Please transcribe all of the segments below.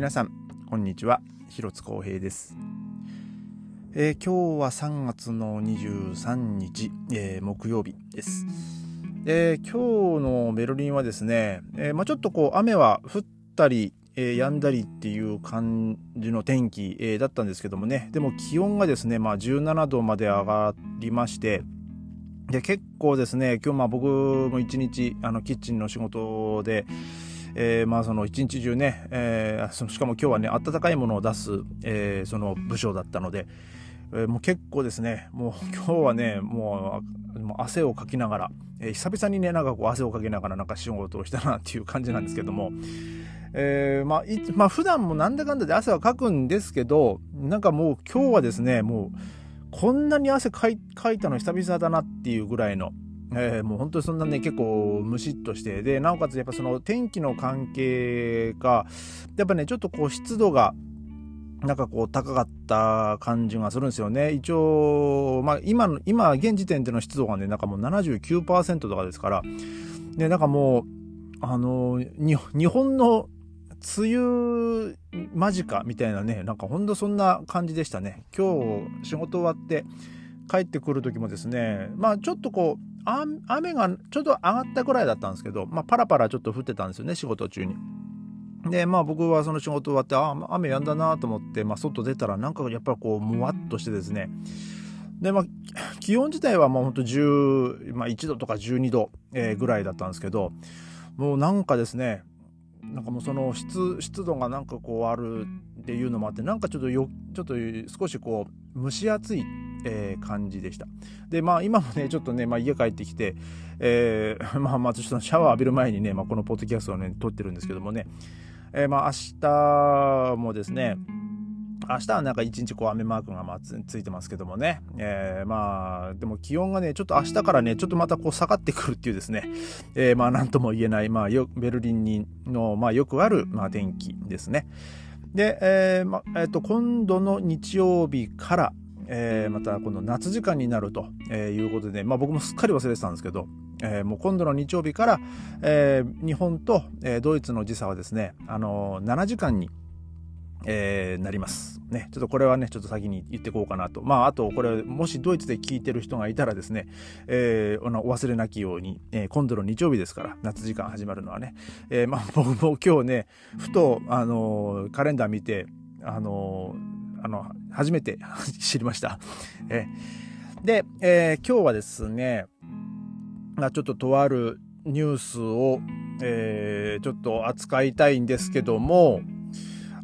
皆さんこんにちは。広津光平です、えー、今日は3月の23日、えー、木曜日です、えー、今日のベルリンはですね、えまあ、ちょっとこう雨は降ったりえー、止んだりっていう感じの天気、えー、だったんですけどもね。でも気温がですね、まあ、17度まで上がりましてで結構ですね今日まあ僕も一日あのキッチンの仕事で、えー、まあその一日中ね、えー、そのしかも今日はね温かいものを出す、えー、その部署だったので、えー、もう結構ですねもう今日はねもう汗をかきながら、えー、久々にねなんかこう汗をかきながらなんか仕事をしたなっていう感じなんですけども。えー、まあ、いまあ、普段もなんだかんだで汗はかくんですけど、なんかもう今日はですね、もう、こんなに汗かいかいたの久々だなっていうぐらいの、えー、もう本当にそんなね、結構ムシッとして、で、なおかつやっぱその天気の関係が、やっぱね、ちょっとこう湿度が、なんかこう高かった感じがするんですよね。一応、まあ今の、今現時点での湿度がね、なんかもう79%とかですから、ね、なんかもう、あの、日本の梅雨間近みたいなね、なんかほんとそんな感じでしたね。今日仕事終わって帰ってくる時もですね、まあちょっとこう、雨がちょっと上がったぐらいだったんですけど、まあパラパラちょっと降ってたんですよね、仕事中に。で、まあ僕はその仕事終わって、あ、雨やんだなと思って、まあ外出たらなんかやっぱりこう、むわっとしてですね、で、まあ、気温自体はもうほんと10、まあ1度とか12度、えー、ぐらいだったんですけど、もうなんかですね、なんかもうその湿湿度がなんかこうあるっていうのもあってなんかちょっとよちょっと少しこう蒸し暑い、えー、感じでした。でまあ今もねちょっとね、まあ、家帰ってきて、えー、まあまあちょっとシャワー浴びる前にね、まあ、このポッドキャストをね撮ってるんですけどもね、えー、まあ明日もですね明日はなんか一日こう雨マークがまあついてますけどもね、えー、まあでも気温がねちょっと明日からねちょっとまたこう下がってくるっていうですね、えー、まあ何とも言えない、まあ、よベルリンにの、まあ、よくある、まあ、天気ですね。で、えーまえー、と今度の日曜日から、えー、またこの夏時間になるということで、まあ、僕もすっかり忘れてたんですけど、えー、もう今度の日曜日から、えー、日本と、えー、ドイツの時差はですね、あのー、7時間にえー、なります。ね。ちょっとこれはね、ちょっと先に言ってこうかなと。まあ、あと、これ、もしドイツで聞いてる人がいたらですね、えー、お忘れなきように、えー、今度の日曜日ですから、夏時間始まるのはね。えー、まあ、僕も今日ね、ふと、あのー、カレンダー見て、あのー、あの、初めて 知りました。え、で、えー、今日はですね、ま、ちょっととあるニュースを、えー、ちょっと扱いたいんですけども、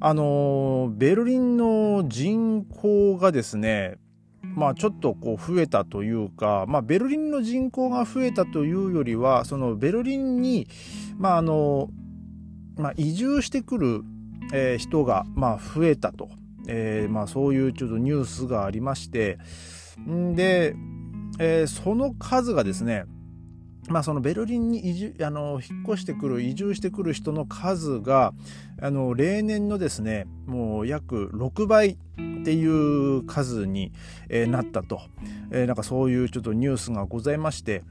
あのベルリンの人口がですねまあちょっとこう増えたというか、まあ、ベルリンの人口が増えたというよりはそのベルリンに、まああのまあ、移住してくる、えー、人が、まあ、増えたと、えーまあ、そういうちょっとニュースがありましてんで、えー、その数がですねまあ、そのベルリンに移住あの引っ越してくる移住してくる人の数があの例年のですねもう約6倍っていう数に、えー、なったと、えー、なんかそういうちょっとニュースがございまして。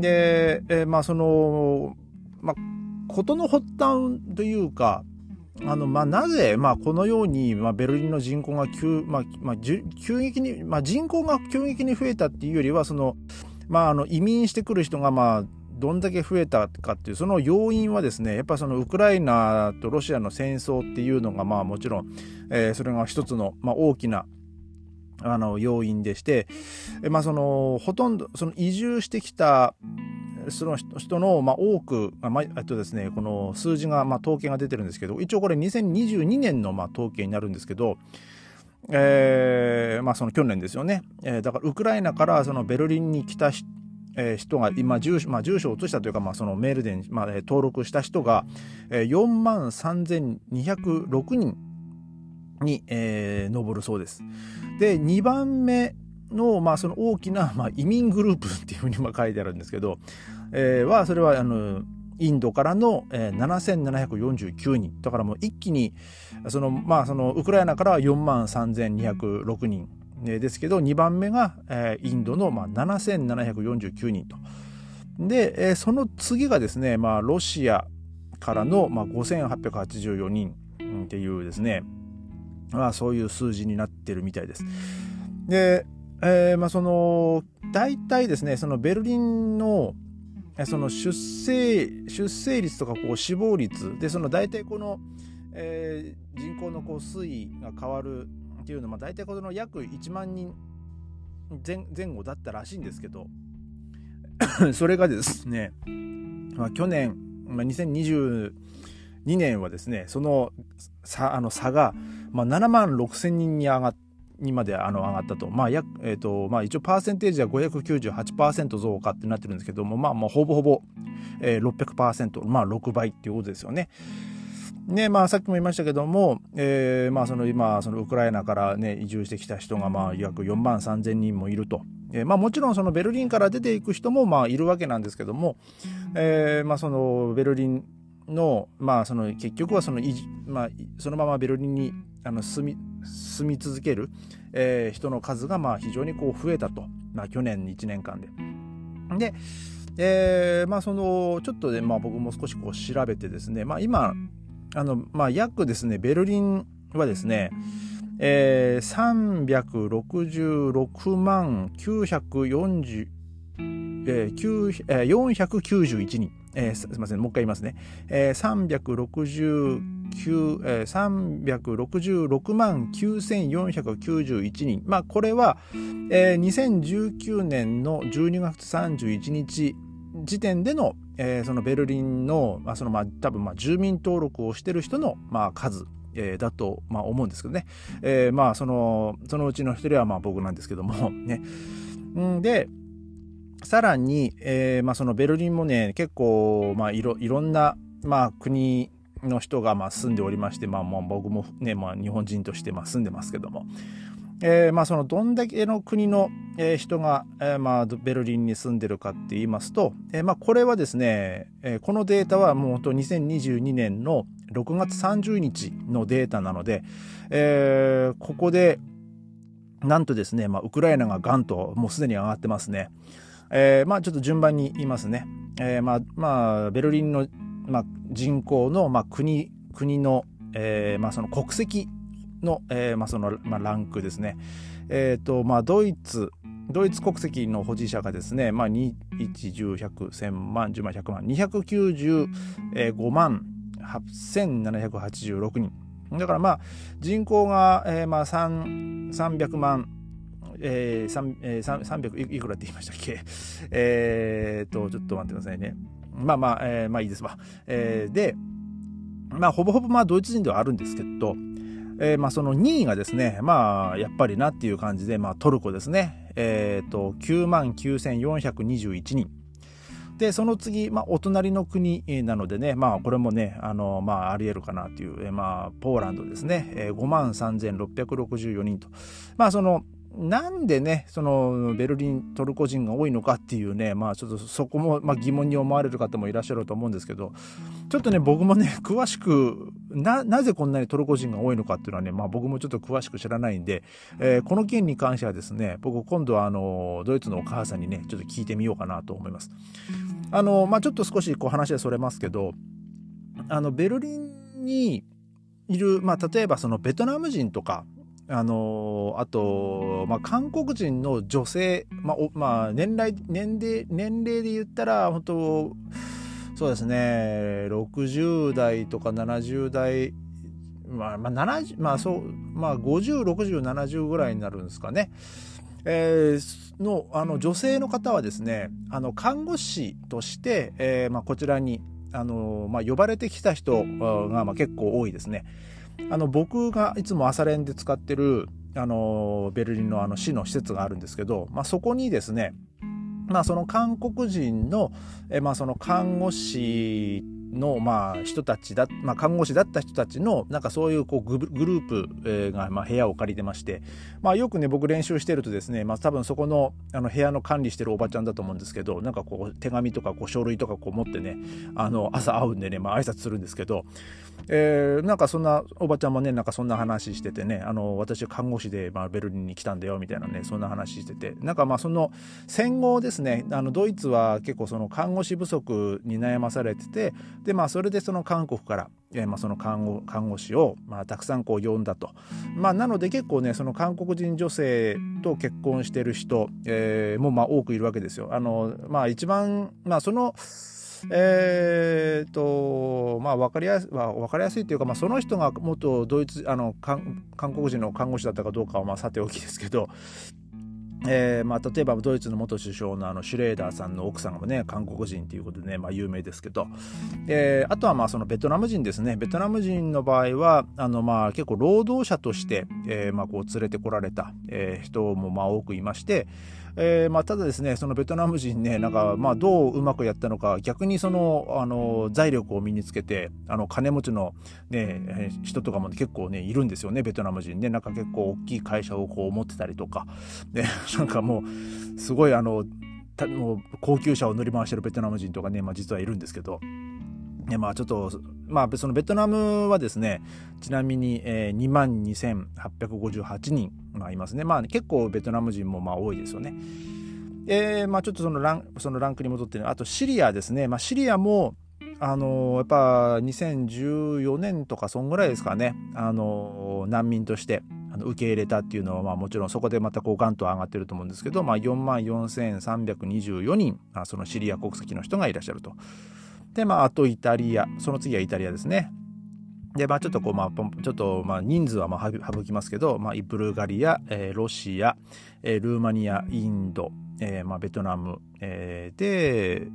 で、えー、まあそのまあ事の発端というかあのまあ、なぜ、まあ、このように、まあ、ベルリンの人口が急,、まあまあ、急激に、まあ、人口が急激に増えたっていうよりはそのまあ、あの移民してくる人が、まあ、どんだけ増えたかっていうその要因はですねやっぱそのウクライナとロシアの戦争っていうのがまあもちろん、えー、それが一つの、まあ、大きなあの要因でして、まあ、そのほとんどその移住してきたその人の、まあ、多く、まあ、とですね、この数字が、まあ、統計が出てるんですけど、一応これ2022年の、まあ、統計になるんですけど、えー、まあその去年ですよね、えー、だからウクライナからそのベルリンに来た人えー、人が今住所,、まあ、住所を移したというか、まあ、そのメールで、まあ、登録した人が、えー、4万3206人に、えー、上るそうです。で2番目の,、まあその大きな、まあ、移民グループっていうふうに書いてあるんですけど、えー、はそれはあのインドからの、えー、7749人だからもう一気にそのまあそのウクライナからは4万3206人ですけど2番目が、えー、インドの、まあ、7749人と。で、えー、その次がですね、まあ、ロシアからの、まあ、5884人っていうですね、まあそういう数字になってるみたいです。で、えー、まあその、大体ですね、そのベルリンのその出生出生率とかこう死亡率。でその大体この、えー、人口のこう推移が変わるっていうのは、大体この約1万人前前後だったらしいんですけど それがですね、まあ、去年、まあ、2022年はですねその差あの差が、まあ、7万6千人に上がってにまであの上がったと。まあ、やえーとまあ、一応パーセンテージは598%増加ってなってるんですけども、まあ、まあ、ほぼほぼ、えー、600%、まあ、6倍っていうことですよね。ねまあ、さっきも言いましたけども、えーまあ、その今そのウクライナから、ね、移住してきた人がまあ約4万3000人もいると、えーまあ、もちろんそのベルリンから出ていく人もまあいるわけなんですけども、えーまあ、そのベルリンの,、まあその結局はその,、まあ、そのままベルリンにあの住み住み続ける、えー、人の数がまあ非常にこう増えたと、まあ、去年1年間で。で、えー、まあそのちょっとね、まあ、僕も少しこう調べてですね、まあ、今あの、まあ、約ですねベルリンはですね、えー、366万940、えーえー、491人えー、すみません、もう一回言いますね。えー、369、えー、366万9491人。まあ、これは、えー、2019年の12月31日時点での、えー、そのベルリンの、まあ、そのまあ、多分まあ住民登録をしてる人の、まあ、数、えー、だと、まあ、思うんですけどね。えー、まあ、その、そのうちの一人はまあ僕なんですけども、ね。んで、さらに、えーまあ、そのベルリンもね、結構、まあ、いろいろんな、まあ、国の人がまあ住んでおりまして、まあ、もう僕もね、まあ、日本人としてまあ住んでますけども、えーまあ、そのどんだけの国の、えー、人が、えーまあ、ベルリンに住んでるかって言いますと、えーまあ、これはですね、えー、このデータはもう本当2022年の6月30日のデータなので、えー、ここでなんとですね、まあ、ウクライナがガンともうすでに上がってますね。えー、まあちょっと順番に言いますね。えー、まあ、まあ、ベルリンの、まあ、人口の、まあ、国、国の、えー、まあその国籍の、えー、まあその、まあ、ランクですね。えっ、ー、と、まあドイツ、ドイツ国籍の保持者がですね、まあ、2、1、10、100、1000万、10万、100万、295万8786人。だからまあ人口が、えー、まあ3、300万えーえー、300いくらって言いましたっけ？えー、と、ちょっと待ってくださいね。まあまあ、えー、まあいいですわ。えー、で、まあほぼほぼまあドイツ人ではあるんですけど、えー、まあその2位がですね、まあやっぱりなっていう感じで、まあトルコですね。えっ、ー、と、9万9421人。で、その次、まあ、お隣の国なのでね、まあ、これもね、あの、まあ、あり得るかなという、まあ、ポーランドですね、えー、5万3664人と。まあ、その、なんでね、そのベルリントルコ人が多いのかっていうね、まあちょっとそこも、まあ、疑問に思われる方もいらっしゃると思うんですけど、ちょっとね、僕もね、詳しく、な、なぜこんなにトルコ人が多いのかっていうのはね、まあ僕もちょっと詳しく知らないんで、えー、この件に関してはですね、僕今度はあの、ドイツのお母さんにね、ちょっと聞いてみようかなと思います。あの、まあちょっと少しこう話はそれますけど、あの、ベルリンにいる、まあ例えばそのベトナム人とか、あのあと、まあ、韓国人の女性、まあおまあ、年齢年齢年齢で言ったら本当そうですね60代とか70代まあ、まあ、70まあそうまあ506070ぐらいになるんですかね。えー、のあの女性の方はですねあの看護師として、えーまあ、こちらにあの、まあ、呼ばれてきた人が、まあ、結構多いですね。あの僕がいつも朝練で使ってるあのベルリンのあの市の施設があるんですけど、まあ、そこにですねまあ、その韓国人の,、えまあその看護師のまあ人たちだ、まあ、看護師だった人たちのなんかそういうこうグループがまあ部屋を借りてまして、まあ、よくね僕練習してるとですね、まあ、多分そこのあの部屋の管理してるおばちゃんだと思うんですけどなんかこう手紙とかこう書類とかこう持ってねあの朝会うんでね、まあ挨拶するんですけど、えー、なんかそんなおばちゃんもねなんかそんな話しててねあの私看護師で、まあ、ベルリンに来たんだよみたいなねそんな話しててなんかまあその戦後ですねあのドイツは結構その看護師不足に悩まされててでまあそれでその韓国から、えー、まあその看護看護師を、まあ、たくさんこう呼んだと。まあ、なので結構ねその韓国人女性と結婚してる人、えー、もまあ多くいるわけですよ。あのまあ一番まあそのえーとまあ、分かりやす分かりやすいというか、まあ、その人が元ドイツあの韓国人の看護師だったかどうかはまあさておきですけど、えーまあ、例えばドイツの元首相のあのシュレーダーさんの奥さんもね韓国人ということでね、まあ、有名ですけど、えー、あとはまあそのベトナム人ですね。ベトナム人の場合はあのまあ結構労働者として、えーまあ、こう連れてこられた、えー、人もまあ多くいまして、えーまあ、ただですねそのベトナム人ねなんかまあどううまくやったのか逆にそのあの財力を身につけてあの金持ちの、ね、人とかも結構ねいるんですよねベトナム人ね。なんか結構大きい会社をこう持ってたりとか、ね、なんかもうすごいあのもう高級車を乗り回してるベトナム人とかね、まあ、実はいるんですけど。まあちょっと、まあそのベトナムはですね、ちなみに、えー、2万2858人、まあ、いますね。まあ結構ベトナム人もまあ多いですよね。えー、まあちょっとそのランそのランクに戻って、あとシリアですね。まあシリアも、あのー、やっぱ2014年とかそんぐらいですかね、あのー、難民として受け入れたっていうのは、まあ、もちろんそこでまたこうガンと上がってると思うんですけど、まあ、4万4324人、あ、そのシリア国籍の人がいらっしゃると。で、まあ、あとイタリア、その次はイタリアですね。で、まあ、ちょっとこう、まあ、ちょっと、まあ、人数はまあ省きますけど、まあ、ブルガリア、えー、ロシア、えー、ルーマニア、インド、えー、まあ、ベトナム、えー、で、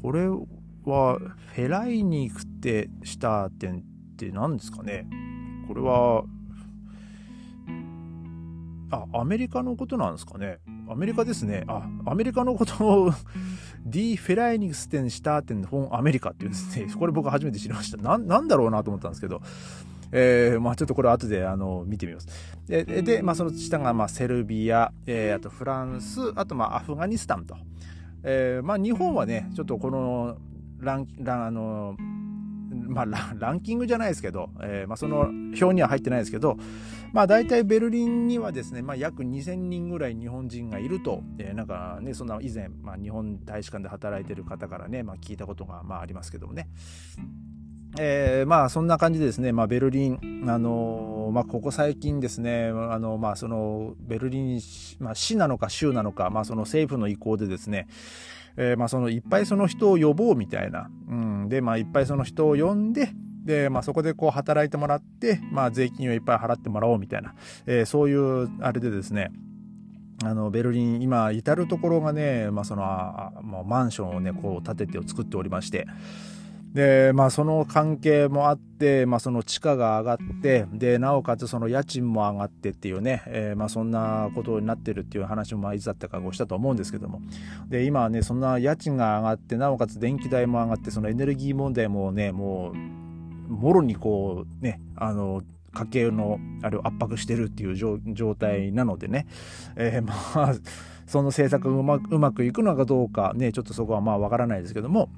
これは、フェライニクってした点って何ですかね？これは、あ、アメリカのことなんですかね？アメリカですね。あ、アメリカのことを Die Vereinigten Staaten von アメリカっていうんですね。これ僕初めて知りました。な、なんだろうなと思ったんですけど。えー、まあちょっとこれ後であの見てみます。で、でまあその下がまあセルビア、えー、あとフランス、あとまあアフガニスタンと。えー、まあ日本はね、ちょっとこのラン、ラン、あの、まあ、ランキングじゃないですけど、えーまあ、その表には入ってないですけど、まあ、大体ベルリンにはですね、まあ、約2000人ぐらい日本人がいると、えー、なんかねそんな以前、まあ、日本大使館で働いてる方からね、まあ、聞いたことが、まあ、ありますけどもね。えー、まあそんな感じでですね、まあ、ベルリン、あのー、まあ、ここ最近ですね、あのまあ、そのベルリン、まあ、市なのか州なのか、まあ、その政府の意向でですね、えー、まあ、そのいっぱいその人を呼ぼうみたいな、うん、で、まあ、いっぱいその人を呼んで、で、まあ、そこでこう働いてもらって、まあ、税金をいっぱい払ってもらおうみたいな、えー、そういうあれでですね、あのベルリン今至る所がね、まあ、そのあ、まあ、マンションをねこう建てて作っておりまして。でまあその関係もあって、まあ、その地価が上がってでなおかつその家賃も上がってっていうね、えー、まあそんなことになってるっていう話もまあいつだったかごしたと思うんですけども。で今はねそんな家賃が上がってなおかつ電気代も上がってそのエネルギー問題もねもうもろにこうねあの家計のあれを圧迫してるっていう状態なのでね、えー、まあその政策がうまうまくいくのかどうかねちょっとそこはまあわからないですけども。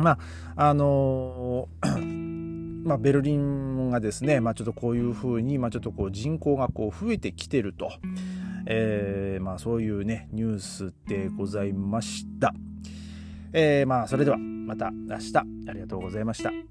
まああのー、まあ、ベルリンがですね、まあ、ちょっとこういうふうに、まあ、ちょっとこう人口がこう増えてきてると、えーまあ、そういうねニュースでございました。えー、まあそれではまた明日ありがとうございました。